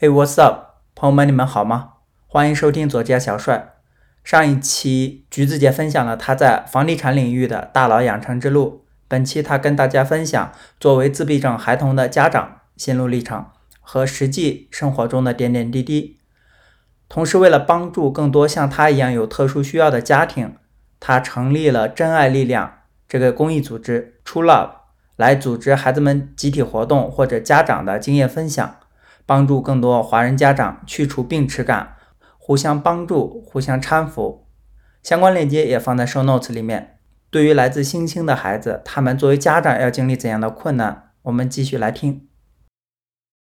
Hey, what's up，朋友们，你们好吗？欢迎收听左家小帅。上一期橘子姐分享了她在房地产领域的大佬养成之路，本期她跟大家分享作为自闭症孩童的家长心路历程和实际生活中的点点滴滴。同时，为了帮助更多像她一样有特殊需要的家庭，她成立了真爱力量这个公益组织 True Love，来组织孩子们集体活动或者家长的经验分享。帮助更多华人家长去除病耻感，互相帮助，互相搀扶。相关链接也放在 show notes 里面。对于来自新兴的孩子，他们作为家长要经历怎样的困难？我们继续来听。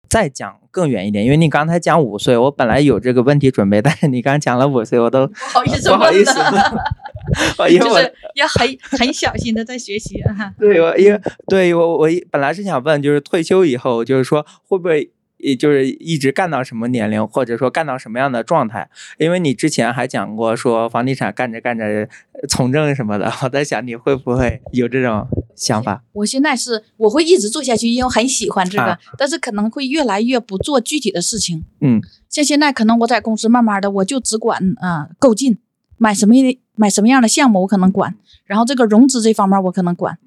再讲更远一点，因为你刚才讲五岁，我本来有这个问题准备，但是你刚讲了五岁，我都 不好意思，不好意思，就是要很很小心的在学习哈。对，我因为对我我本来是想问，就是退休以后，就是说会不会？也就是一直干到什么年龄，或者说干到什么样的状态？因为你之前还讲过说房地产干着干着从政什么的，我在想你会不会有这种想法？我现在是我会一直做下去，因为我很喜欢这个，但是可能会越来越不做具体的事情。嗯，像现在可能我在公司慢慢的我就只管啊购进，买什么买什么样的项目我可能管，然后这个融资这方面我可能管，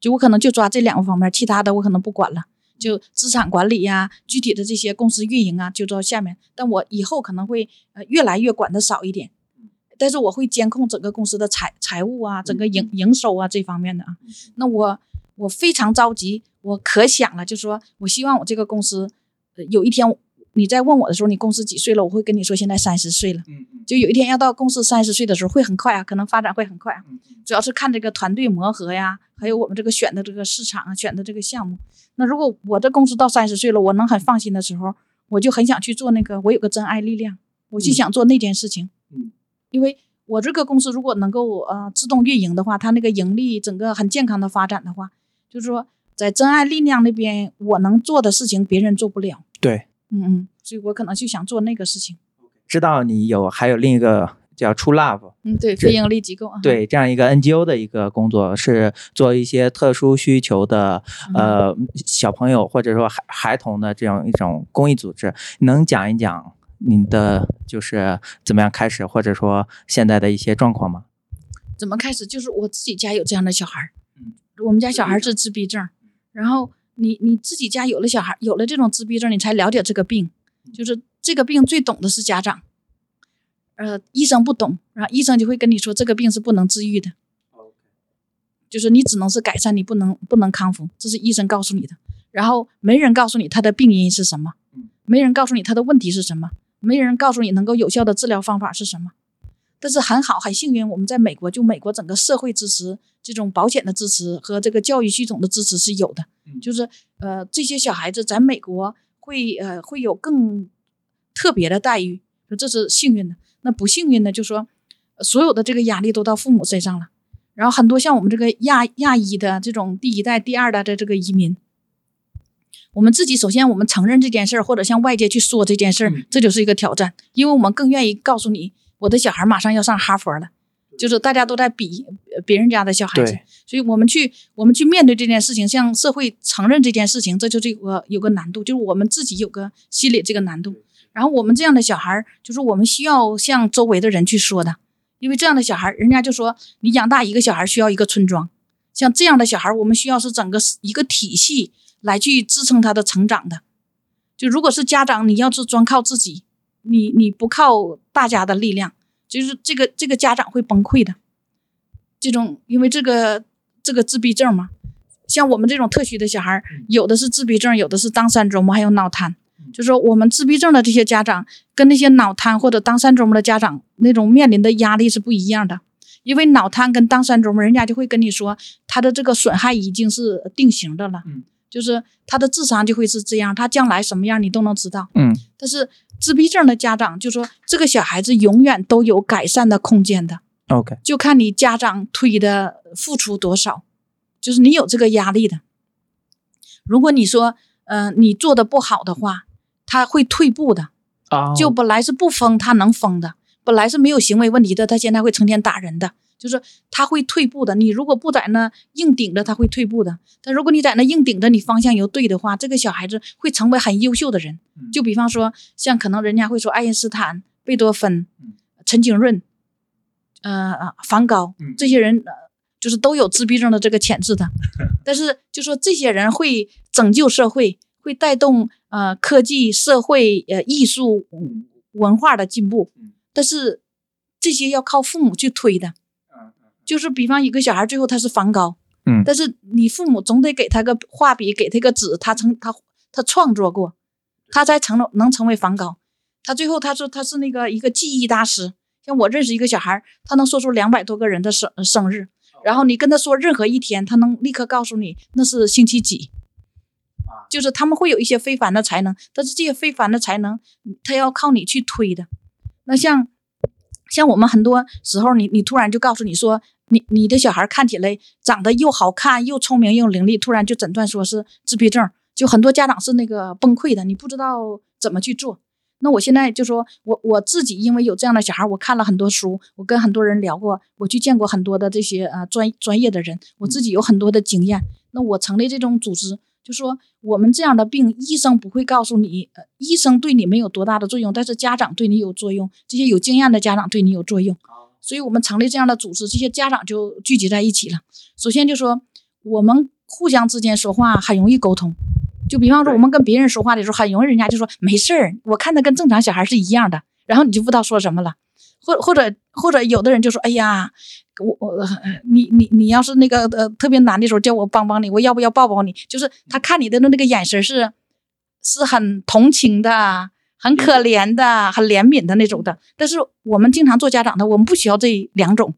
就我可能就抓这两个方面，其他的我可能不管了。就资产管理呀，具体的这些公司运营啊，就到下面。但我以后可能会呃越来越管的少一点，但是我会监控整个公司的财财务啊，整个营营收啊这方面的啊。那我我非常着急，我可想了，就说我希望我这个公司呃有一天你在问我的时候，你公司几岁了，我会跟你说现在三十岁了。嗯嗯。就有一天要到公司三十岁的时候，会很快啊，可能发展会很快啊。主要是看这个团队磨合呀，还有我们这个选的这个市场啊，选的这个项目。那如果我的公司到三十岁了，我能很放心的时候，我就很想去做那个，我有个真爱力量，我就想做那件事情。嗯，因为我这个公司如果能够呃自动运营的话，它那个盈利整个很健康的发展的话，就是说在真爱力量那边我能做的事情别人做不了。对，嗯嗯，所以我可能就想做那个事情。知道你有还有另一个。叫 True Love，嗯，对，非营利机构啊，对，这样一个 NGO 的一个工作是做一些特殊需求的呃小朋友或者说孩孩童的这样一种公益组织，能讲一讲你的就是怎么样开始，或者说现在的一些状况吗？怎么开始？就是我自己家有这样的小孩儿，嗯，我们家小孩是自闭症，然后你你自己家有了小孩，有了这种自闭症，你才了解这个病，就是这个病最懂的是家长。呃，医生不懂，然后医生就会跟你说这个病是不能治愈的，就是你只能是改善，你不能不能康复，这是医生告诉你的。然后没人告诉你他的病因是什么，没人告诉你他的问题是什么，没人告诉你能够有效的治疗方法是什么。但是很好，很幸运，我们在美国，就美国整个社会支持、这种保险的支持和这个教育系统的支持是有的，就是呃，这些小孩子在美国会呃会有更特别的待遇，这是幸运的。那不幸运的就说，所有的这个压力都到父母身上了。然后很多像我们这个亚亚裔的这种第一代、第二代的这个移民，我们自己首先我们承认这件事儿，或者向外界去说这件事儿，这就是一个挑战。因为我们更愿意告诉你，我的小孩马上要上哈佛了，就是大家都在比别人家的小孩子，所以我们去我们去面对这件事情，向社会承认这件事情，这就这个有个难度，就是我们自己有个心理这个难度。然后我们这样的小孩儿，就是我们需要向周围的人去说的，因为这样的小孩儿，人家就说你养大一个小孩需要一个村庄，像这样的小孩儿，我们需要是整个一个体系来去支撑他的成长的。就如果是家长，你要是专靠自己，你你不靠大家的力量，就是这个这个家长会崩溃的。这种因为这个这个自闭症嘛，像我们这种特需的小孩，有的是自闭症，有的是当三周嘛，还有脑瘫。就是说，我们自闭症的这些家长跟那些脑瘫或者当三周目的家长那种面临的压力是不一样的，因为脑瘫跟当三周目，人家就会跟你说他的这个损害已经是定型的了，嗯，就是他的智商就会是这样，他将来什么样你都能知道，嗯，但是自闭症的家长就说这个小孩子永远都有改善的空间的，OK，就看你家长推的付出多少，就是你有这个压力的，如果你说，嗯，你做的不好的话。他会退步的，啊就本来是不疯，他能疯的；本来是没有行为问题的，他现在会成天打人的。就是他会退步的。你如果不在那硬顶着，他会退步的。但如果你在那硬顶着，你方向又对的话，这个小孩子会成为很优秀的人。就比方说，像可能人家会说爱因斯坦、贝多芬、陈景润，呃，梵高这些人，就是都有自闭症的这个潜质的。但是就说这些人会拯救社会，会带动呃科技、社会、呃艺术、文化的进步。但是这些要靠父母去推的。就是比方一个小孩最后他是梵高，嗯，但是你父母总得给他个画笔，给他个纸，他成他他创作过，他才成了能成为梵高。他最后他说他是那个一个记忆大师。像我认识一个小孩，他能说出两百多个人的生生日，然后你跟他说任何一天，他能立刻告诉你那是星期几。就是他们会有一些非凡的才能，但是这些非凡的才能，他要靠你去推的。那像像我们很多时候，你你突然就告诉你说，你你的小孩看起来长得又好看又聪明又伶俐，突然就诊断说是自闭症，就很多家长是那个崩溃的，你不知道怎么去做。那我现在就说，我我自己因为有这样的小孩，我看了很多书，我跟很多人聊过，我去见过很多的这些呃专专业的人，我自己有很多的经验。那我成立这种组织，就说我们这样的病，医生不会告诉你，呃，医生对你没有多大的作用，但是家长对你有作用，这些有经验的家长对你有作用。所以我们成立这样的组织，这些家长就聚集在一起了。首先就说我们互相之间说话很容易沟通。就比方说，我们跟别人说话的时候，很容易人家就说没事儿，我看他跟正常小孩是一样的，然后你就不知道说什么了，或或者或者有的人就说，哎呀，我我你你你要是那个呃特别难的时候，叫我帮帮你，我要不要抱抱你？就是他看你的那那个眼神是是很同情的，很可怜的，很怜悯的那种的。但是我们经常做家长的，我们不需要这两种，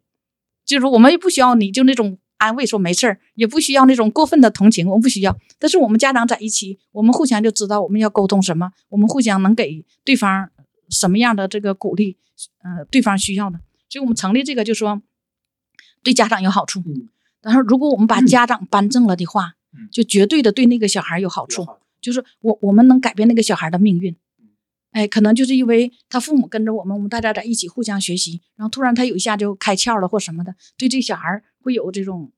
就是我们也不需要你就那种。安慰说没事儿，也不需要那种过分的同情，我们不需要。但是我们家长在一起，我们互相就知道我们要沟通什么，我们互相能给对方什么样的这个鼓励，呃，对方需要的。所以我们成立这个，就说对家长有好处。但是如果我们把家长扳正了的话，就绝对的对那个小孩有好处，就是我我们能改变那个小孩的命运。哎，可能就是因为他父母跟着我们，我们大家在一起互相学习，然后突然他有一下就开窍了或什么的，对这小孩会有这种。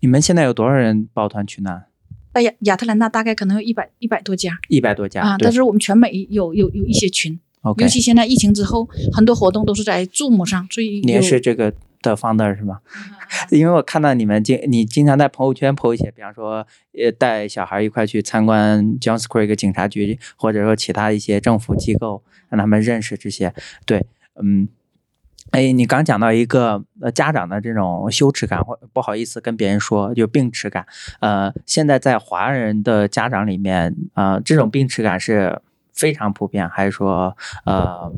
你们现在有多少人抱团取暖？在亚亚特兰大大概可能有一百一百多家，一百多家啊。但是我们全美有有有一些群，尤其现在疫情之后，很多活动都是在 Zoom 上，所以你也是这个。的 founder 是吗？因为我看到你们经你经常在朋友圈 po 一些，比方说呃带小孩一块去参观 Johns Creek 警察局，或者说其他一些政府机构，让他们认识这些。对，嗯，哎，你刚讲到一个呃家长的这种羞耻感或不好意思跟别人说，就病耻感。呃，现在在华人的家长里面，啊，这种病耻感是非常普遍，还是说呃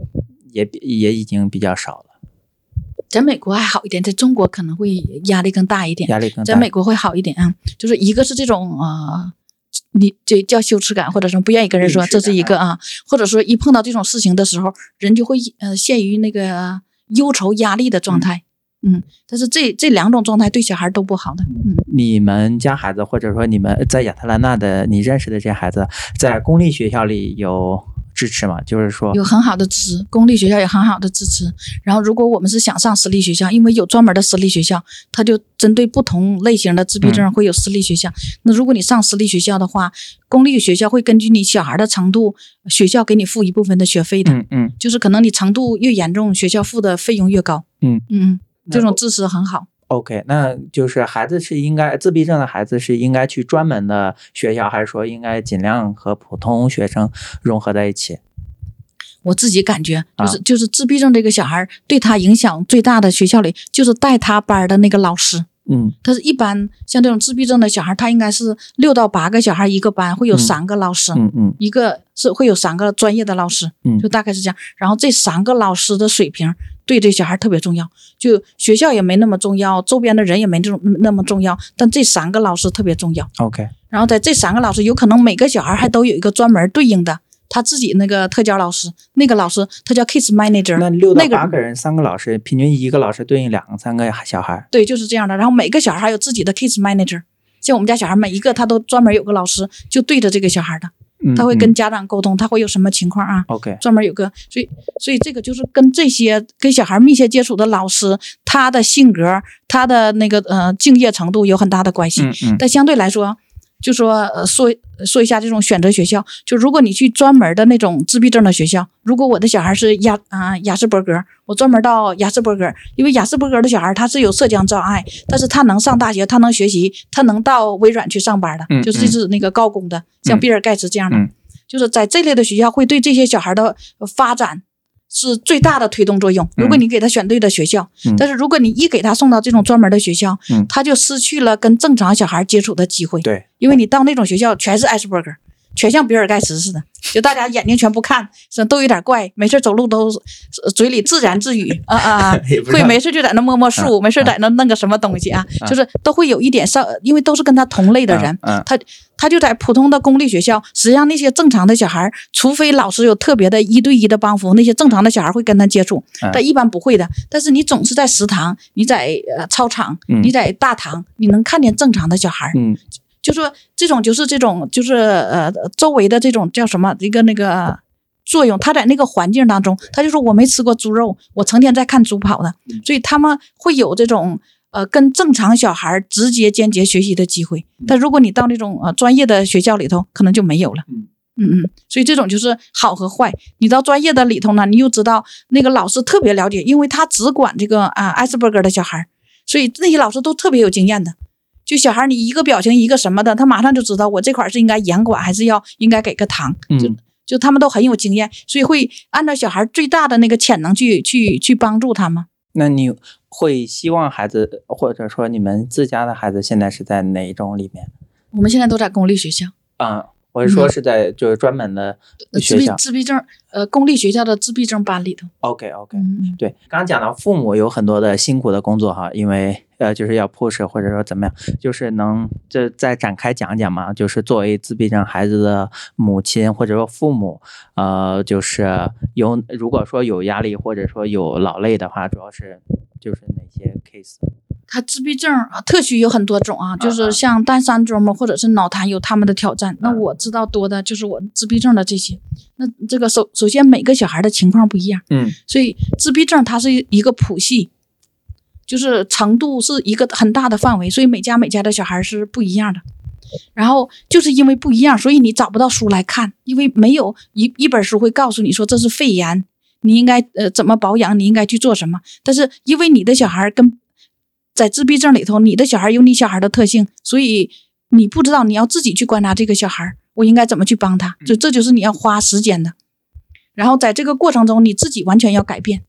也也已经比较少了？在美国还好一点，在中国可能会压力更大一点。压力更大。在美国会好一点啊，就是一个是这种啊，你这叫羞耻感，或者说不愿意跟人说，这是一个啊，或者说一碰到这种事情的时候，人就会呃陷于那个忧愁压力的状态。嗯，但是这这两种状态对小孩都不好的。嗯，你们家孩子，或者说你们在亚特兰大的你认识的这些孩子，在公立学校里有。支持嘛，就是说有很好的支持，公立学校有很好的支持。然后，如果我们是想上私立学校，因为有专门的私立学校，它就针对不同类型的自闭症会有私立学校。那如果你上私立学校的话，公立学校会根据你小孩的程度，学校给你付一部分的学费的。嗯嗯，就是可能你程度越严重，学校付的费用越高。嗯嗯，这种支持很好。OK，那就是孩子是应该自闭症的孩子是应该去专门的学校，还是说应该尽量和普通学生融合在一起？我自己感觉就是就是自闭症这个小孩对他影响最大的学校里就是带他班的那个老师。嗯，他是一般像这种自闭症的小孩，他应该是六到八个小孩一个班，会有三个老师。嗯嗯，一个是会有三个专业的老师。嗯，就大概是这样。然后这三个老师的水平。对这小孩特别重要，就学校也没那么重要，周边的人也没这种那么重要，但这三个老师特别重要。OK，然后在这三个老师，有可能每个小孩还都有一个专门对应的他自己那个特教老师，那个老师他叫 Kids Manager。那六到八个人，三个老师，平均一个老师对应两三个小孩。对，就是这样的。然后每个小孩还有自己的 Kids Manager，像我们家小孩每一个他都专门有个老师，就对着这个小孩的。嗯他会跟家长沟通，他会有什么情况啊？OK，专门有个，所以所以这个就是跟这些跟小孩密切接触的老师，他的性格、他的那个呃敬业程度有很大的关系。嗯嗯但相对来说，就说呃说说一下这种选择学校，就如果你去专门的那种自闭症的学校，如果我的小孩是亚啊、雅斯伯格，我专门到雅斯伯格，因为雅斯伯格的小孩他是有社交障碍，但是他能上大学，他能学习，他能到微软去上班的，嗯就是这是那个高工的，像比尔盖茨这样的，嗯就是在这类的学校会对这些小孩的呃发展。是最大的推动作用。如果你给他选对的学校，嗯。但是如果你一给他送到这种专门的学校，嗯。他就失去了跟正常小孩接触的机会。对，因为你到那种学校全是艾斯伯格，全像比尔盖茨似的，就大家眼睛全不看，是都有点怪，没事走路都呃嘴里自言自语啊啊 会没事就在那摸摸树，啊没事在那弄个什么东西啊，啊。就是都会有一点上，因为都是跟他同类的人，嗯他他就在普通的公立学校，实际上那些正常的小孩儿，除非老师有特别的一对一的帮扶，那些正常的小孩儿会跟他接触嗯，但一般不会的。但是你总是在食堂，你在呃操场，嗯你在大堂，你能看见正常的小孩儿，嗯就说这种就是这种就是呃周围的这种叫什么一个那个。作用，他在那个环境当中，他就说我没吃过猪肉，我成天在看猪跑的，嗯所以他们会有这种呃跟正常小孩直接间接学习的机会。但如果你到那种呃专业的学校里头，可能就没有了。嗯嗯嗯，所以这种就是好和坏。你到专业的里头呢，你又知道那个老师特别了解，因为他只管这个啊艾斯伯格的小孩，所以那些老师都特别有经验的。就小孩你一个表情一个什么的，他马上就知道我这块是应该严管还是要应该给个糖。就嗯就他们都很有经验，所以会按照小孩最大的那个潜能去去去帮助他们。那你会希望孩子，或者说你们自家的孩子现在是在哪一种里面？我们现在都在公立学校，啊、我是说是在就是专门的呃自闭学校。自闭症呃公立学校的自闭症班里头。OK OK，对，刚刚讲到父母有很多的辛苦的工作哈，因为呃就是要 push 或者说怎么样，就是能这再展开讲讲嘛，就是作为自闭症孩子的母亲或者说父母，呃，就是有如果说有压力或者说有劳累的话，主要是就是哪些 case？他自闭症啊，特许有很多种啊，就是像单三周嘛，或者是脑瘫有他们的挑战。那啊我知道多的就是我自闭症的这些。那这个首首先每个小孩的情况不一样，嗯所以自闭症它是一个谱系，就是程度是一个很大的范围，所以每家每家的小孩是不一样的。然后就是因为不一样，所以你找不到书来看，因为没有一一本书会告诉你说这是肺炎，你应该呃怎么保养，你应该去做什么。但是因为你的小孩跟在自闭症里头，你的小孩有你小孩的特性，所以你不知道你要自己去观察这个小孩，我应该怎么去帮他，就这就是你要花时间的。然后在这个过程中，你自己完全要改变。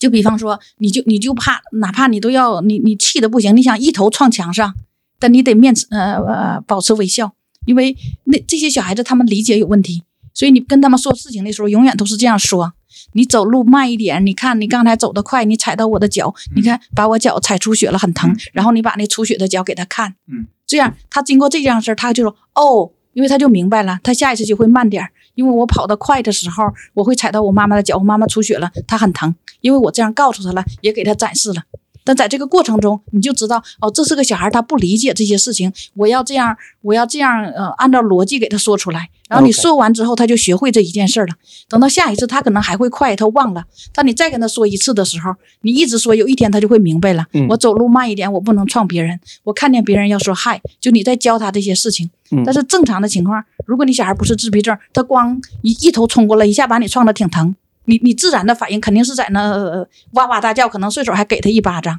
就比方说，你就你就怕，哪怕你都要你你气的不行，你想一头撞墙上，但你得面呃呃保持微笑，因为那这些小孩子他们理解有问题，所以你跟他们说事情的时候，永远都是这样说。你走路慢一点，你看你刚才走得快，你踩到我的脚，你看把我脚踩出血了，很疼。然后你把那出血的脚给他看，嗯，这样他经过这件事儿，他就说哦，因为他就明白了，他下一次就会慢点儿，因为我跑得快的时候，我会踩到我妈妈的脚，我妈妈出血了，她很疼，因为我这样告诉他了，也给他展示了。但在这个过程中，你就知道哦，这是个小孩，他不理解这些事情，我要这样，我要这样，呃，按照逻辑给他说出来。然后你说完之后，他就学会这一件事儿了。等到下一次，他可能还会快，他忘了。但你再跟他说一次的时候，你一直说，有一天他就会明白了。嗯我走路慢一点，我不能撞别人。我看见别人要说嗨，就你在教他这些事情。嗯但是正常的情况，如果你小孩不是自闭症，他光一一头冲过来，一下把你撞得挺疼，你你自然的反应肯定是在那、呃哇哇大叫，可能顺手还给他一巴掌。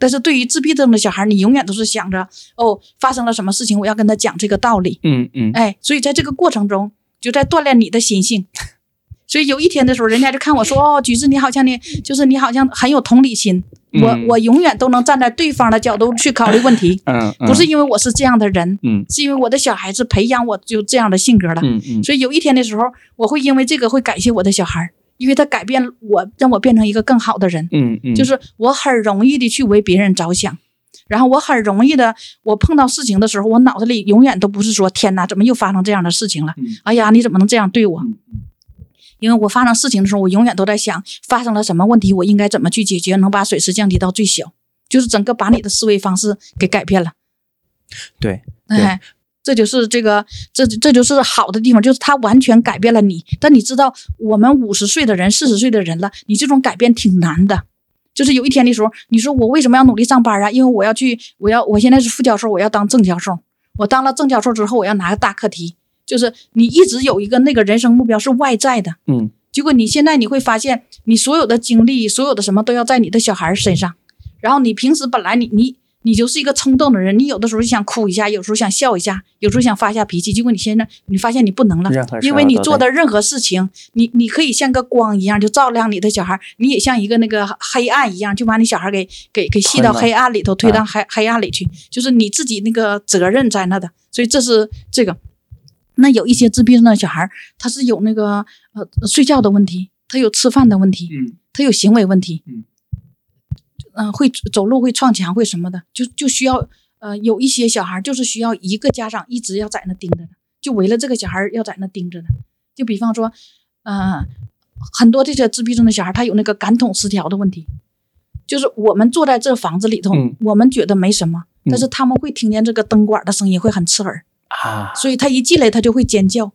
但是对于自闭症的小孩，你永远都是想着哦，发生了什么事情，我要跟他讲这个道理。嗯嗯哎，所以在这个过程中，就在锻炼你的心性。所以有一天的时候，人家就看我说：“哦，橘子，你好像呢就是你好像很有同理心。我嗯我永远都能站在对方的角度去考虑问题，嗯，不是因为我是这样的人，嗯是因为我的小孩子培养我就这样的性格了。嗯嗯所以有一天的时候，我会因为这个会感谢我的小孩儿，因为他改变我，让我变成一个更好的人。嗯嗯，就是我很容易的去为别人着想，然后我很容易的，我碰到事情的时候，我脑子里永远都不是说天哪，怎么又发生这样的事情了？嗯哎呀，你怎么能这样对我？嗯因为我发生事情的时候，我永远都在想发生了什么问题，我应该怎么去解决，能把损失降低到最小，就是整个把你的思维方式给改变了。对对哎，这就是这个，这这就是好的地方，就是它完全改变了你。但你知道，我们五十岁的人、四十岁的人了，你这种改变挺难的。就是有一天的时候，你说我为什么要努力上班啊？因为我要去，我要我现在是副教授，我要当正教授。我当了正教授之后，我要拿个大课题。就是你一直有一个那个人生目标是外在的，嗯，结果你现在你会发现，你所有的精力、所有的什么都要在你的小孩身上。然后你平时本来你你。你就是一个冲动的人，你有的时候就想哭一下，有时候想笑一下，有时候想发下脾气。结果你现在你发现你不能了，因为你做的任何事情，你你可以像个光一样就照亮你的小孩，你也像一个那个黑暗一样，就把你小孩给给给吸到黑暗里头，推到黑黑暗里去。就是你自己那个责任在那的，所以这是这个。那有一些自闭症的小孩，他是有那个呃睡觉的问题，他有吃饭的问题，嗯，他有行为问题，嗯。嗯，会走路会撞墙会什么的，就就需要呃有一些小孩就是需要一个家长一直要在那盯着的，就围了这个小孩要在那盯着的。就比方说，嗯，很多这些自闭症的小孩他有那个感统失调的问题，就是我们坐在这房子里头，我们觉得没什么，但是他们会听见这个灯管的声音会很刺耳啊，所以他一进来他就会尖叫。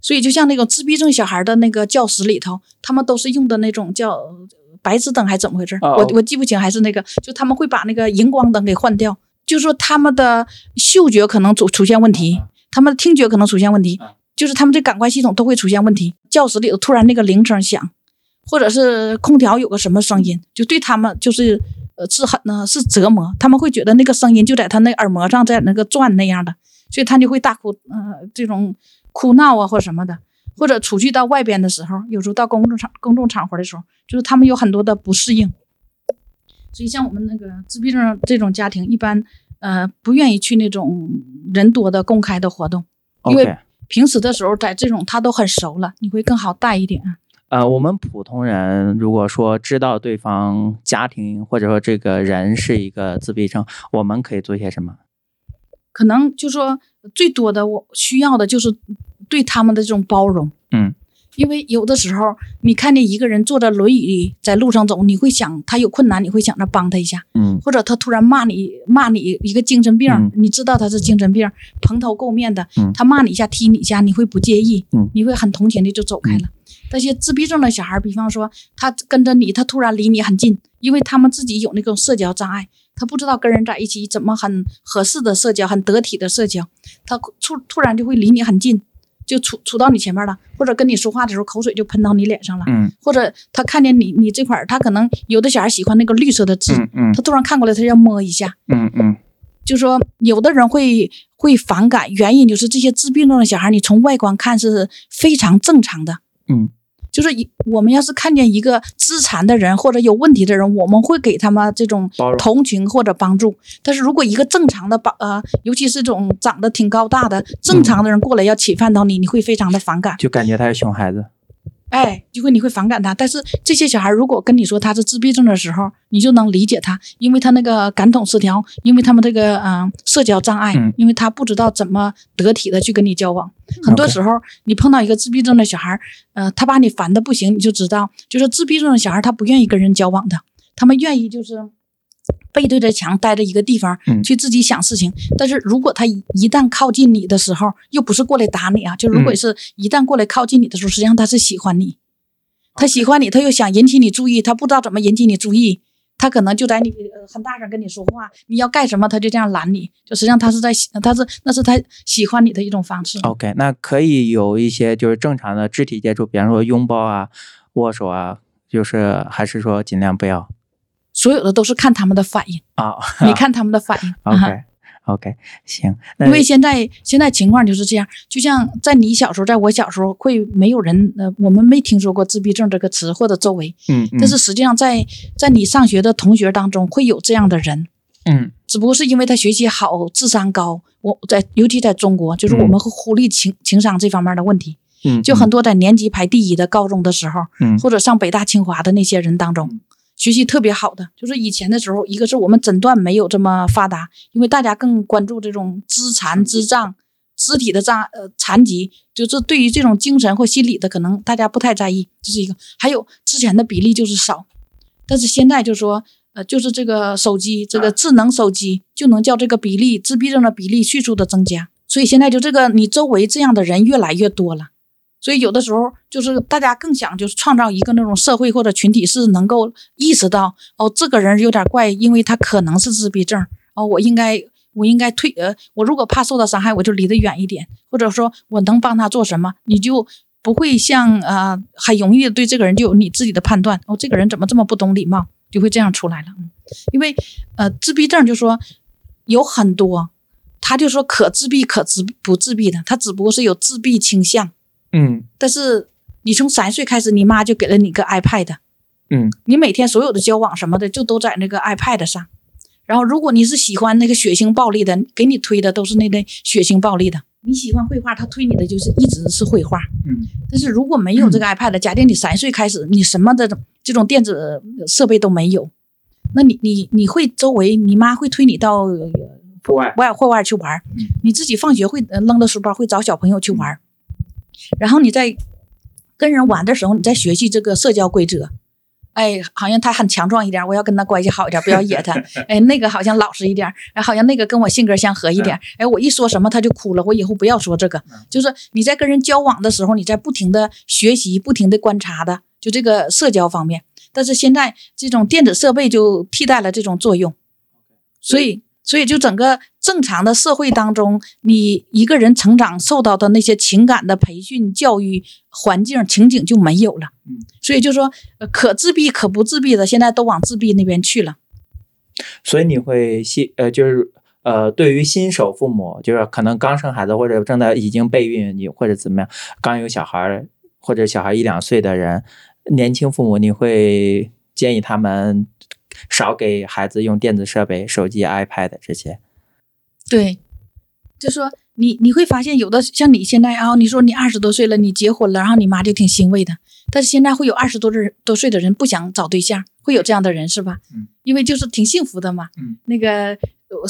所以就像那个自闭症小孩的那个教室里头，他们都是用的那种叫。白炽灯还是怎么回事？我我记不清，还是那个，就他们会把那个荧光灯给换掉，就是说他们的嗅觉可能出出现问题，他们的听觉可能出现问题，就是他们这感官系统都会出现问题。教室里头突然那个铃声响，或者是空调有个什么声音，就对他们就是呃是很呢是折磨，他们会觉得那个声音就在他那耳膜上在那个转那样的，所以他就会大哭，呃这种哭闹啊或什么的。或者出去到外边的时候，有时候到公众场、公众场合的时候，就是他们有很多的不适应。所以像我们那个自闭症这种家庭，一般呃不愿意去那种人多的公开的活动，因为平时的时候在这种他都很熟了，你会更好带一点。呃，我们普通人如果说知道对方家庭或者说这个人是一个自闭症，我们可以做些什么？可能就说最多的我需要的就是。对他们的这种包容，嗯，因为有的时候你看见一个人坐在轮椅在路上走，你会想他有困难，你会想着帮他一下，嗯，或者他突然骂你骂你一个精神病，你知道他是精神病，蓬头垢面的，他骂你一下踢你一下，你会不介意，嗯，你会很同情的就走开了。那些自闭症的小孩，比方说他跟着你，他突然离你很近，因为他们自己有那种社交障碍，他不知道跟人在一起怎么很合适的社交，很得体的社交，他突突然就会离你很近。就杵杵到你前面了，或者跟你说话的时候口水就喷到你脸上了，嗯，或者他看见你你这块儿，他可能有的小孩喜欢那个绿色的痣，嗯，他突然看过来，他要摸一下，嗯嗯，就说有的人会会反感，原因就是这些自闭症的小孩，你从外观看是非常正常的，嗯。就是一，我们要是看见一个自残的人或者有问题的人，我们会给他们这种同情或者帮助。但是如果一个正常的帮呃，尤其是这种长得挺高大的正常的人过来要侵犯到你，你会非常的反感，就感觉他是熊孩子。哎，就会你会反感他，但是这些小孩如果跟你说他是自闭症的时候，你就能理解他，因为他那个感统失调，因为他们这个嗯社交障碍，因为他不知道怎么得体的去跟你交往。很多时候你碰到一个自闭症的小孩，呃，他把你烦的不行，你就知道，就是自闭症的小孩他不愿意跟人交往的，他们愿意就是。背对着墙待着一个地方，去自己想事情。但是如果他一旦靠近你的时候，又不是过来打你啊，就如果是一旦过来靠近你的时候，实际上他是喜欢你，他喜欢你，他又想引起你注意，他不知道怎么引起你注意，他可能就在你很大声跟你说话，你要干什么，他就这样拦你，就实际上他是在，他是那是他喜欢你的一种方式。OK，那可以有一些就是正常的肢体接触，比方说拥抱啊、握手啊，就是还是说尽量不要。所有的都是看他们的反应啊，你看他们的反应。OK，OK，行。因为现在现在情况就是这样，就像在你小时候，在我小时候，会没有人呃，我们没听说过自闭症这个词，或者周围。嗯。但是实际上，在在你上学的同学当中，会有这样的人。嗯。只不过是因为他学习好，智商高。我在尤其在中国，就是我们会忽略情情商这方面的问题。嗯。就很多在年级排第一的高中的时候，嗯，或者上北大清华的那些人当中。学习特别好的，就是以前的时候，一个是我们诊断没有这么发达，因为大家更关注这种肢残、肢障、肢体的障呃残疾，就是对于这种精神或心理的，可能大家不太在意，这是一个。还有之前的比例就是少，但是现在就说，呃，就是这个手机，这个智能手机就能叫这个比例自闭症的比例迅速的增加。所以现在就这个你周围这样的人越来越多了，所以有的时候就是大家更想就是创造一个那种社会或者群体是能够意识到哦，这个人有点怪，因为他可能是自闭症哦，我应该我应该退呃，我如果怕受到伤害，我就离得远一点，或者说我能帮他做什么，你就不会像呃很容易的对这个人就有你自己的判断哦，这个人怎么这么不懂礼貌，就会这样出来了，因为呃自闭症就说有很多。他就说可自闭可自不自闭的，他只不过是有自闭倾向。嗯，但是你从三岁开始，你妈就给了你个 iPad。嗯，你每天所有的交往什么的就都在那个 iPad 上。然后，如果你是喜欢那个血腥暴力的，给你推的都是那类血腥暴力的。你喜欢绘画，他推你的就是一直是绘画。嗯，但是如果没有这个 iPad，假定你三岁开始，你什么的这种电子设备都没有，那你你你会周围你妈会推你到。户外外户外去玩，你自己放学会扔的书包会找小朋友去玩，然后你在跟人玩的时候，你在学习这个社交规则。哎，好像他很强壮一点，我要跟他关系好一点，不要惹他。哎，那个好像老实一点，哎，好像那个跟我性格相合一点。哎，我一说什么他就哭了，我以后不要说这个。就是你在跟人交往的时候，你在不停的学习，不停的观察的，就这个社交方面。但是现在这种电子设备就替代了这种作用，所以。所以，就整个正常的社会当中，你一个人成长受到的那些情感的培训、教育环境情景就没有了。嗯，所以就说，可自闭可不自闭的，现在都往自闭那边去了。所以你会新呃，就是呃，对于新手父母，就是可能刚生孩子或者正在已经备孕，你或者怎么样，刚有小孩或者小孩一两岁的人，年轻父母，你会建议他们。少给孩子用电子设备，手机、iPad 这些。对，就说你你会发现，有的像你现在啊，你说你二十多岁了，你结婚了，然后你妈就挺欣慰的。但是现在会有二十多人多岁的人不想找对象，会有这样的人是吧？嗯。因为就是挺幸福的嘛。嗯。那个我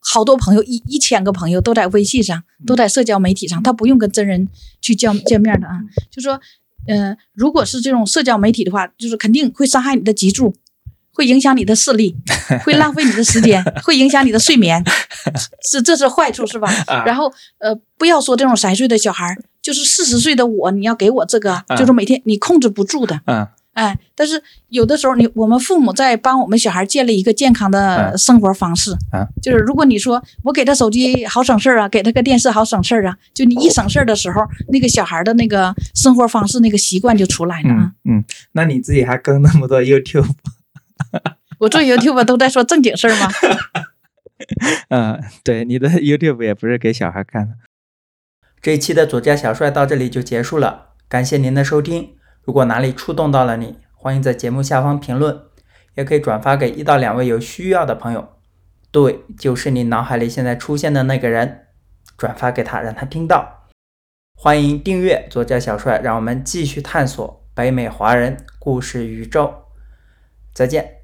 好多朋友一一千个朋友都在微信上，都在社交媒体上，他不用跟真人去见见面的啊。就说，嗯，如果是这种社交媒体的话，就是肯定会伤害你的脊柱。会影响你的视力，会浪费你的时间，会影响你的睡眠，是这是坏处是吧？然后呃，不要说这种三岁的小孩，就是四十岁的我，你要给我这个，就是每天你控制不住的。嗯，哎，但是有的时候你我们父母在帮我们小孩建立一个健康的生活方式。啊，就是如果你说我给他手机好省事儿啊，给他个电视好省事儿啊，就你一省事儿的时候，那个小孩的那个生活方式那个习惯就出来了啊。嗯，那你自己还更那么多 YouTube？我做 YouTube 都在说正经事儿吗？嗯，对，你的 YouTube 也不是给小孩看的。这一期的左家小帅到这里就结束了，感谢您的收听。如果哪里触动到了你，欢迎在节目下方评论，也可以转发给一到两位有需要的朋友。对，就是你脑海里现在出现的那个人，转发给他，让他听到。欢迎订阅左家小帅，让我们继续探索北美华人故事宇宙。再见。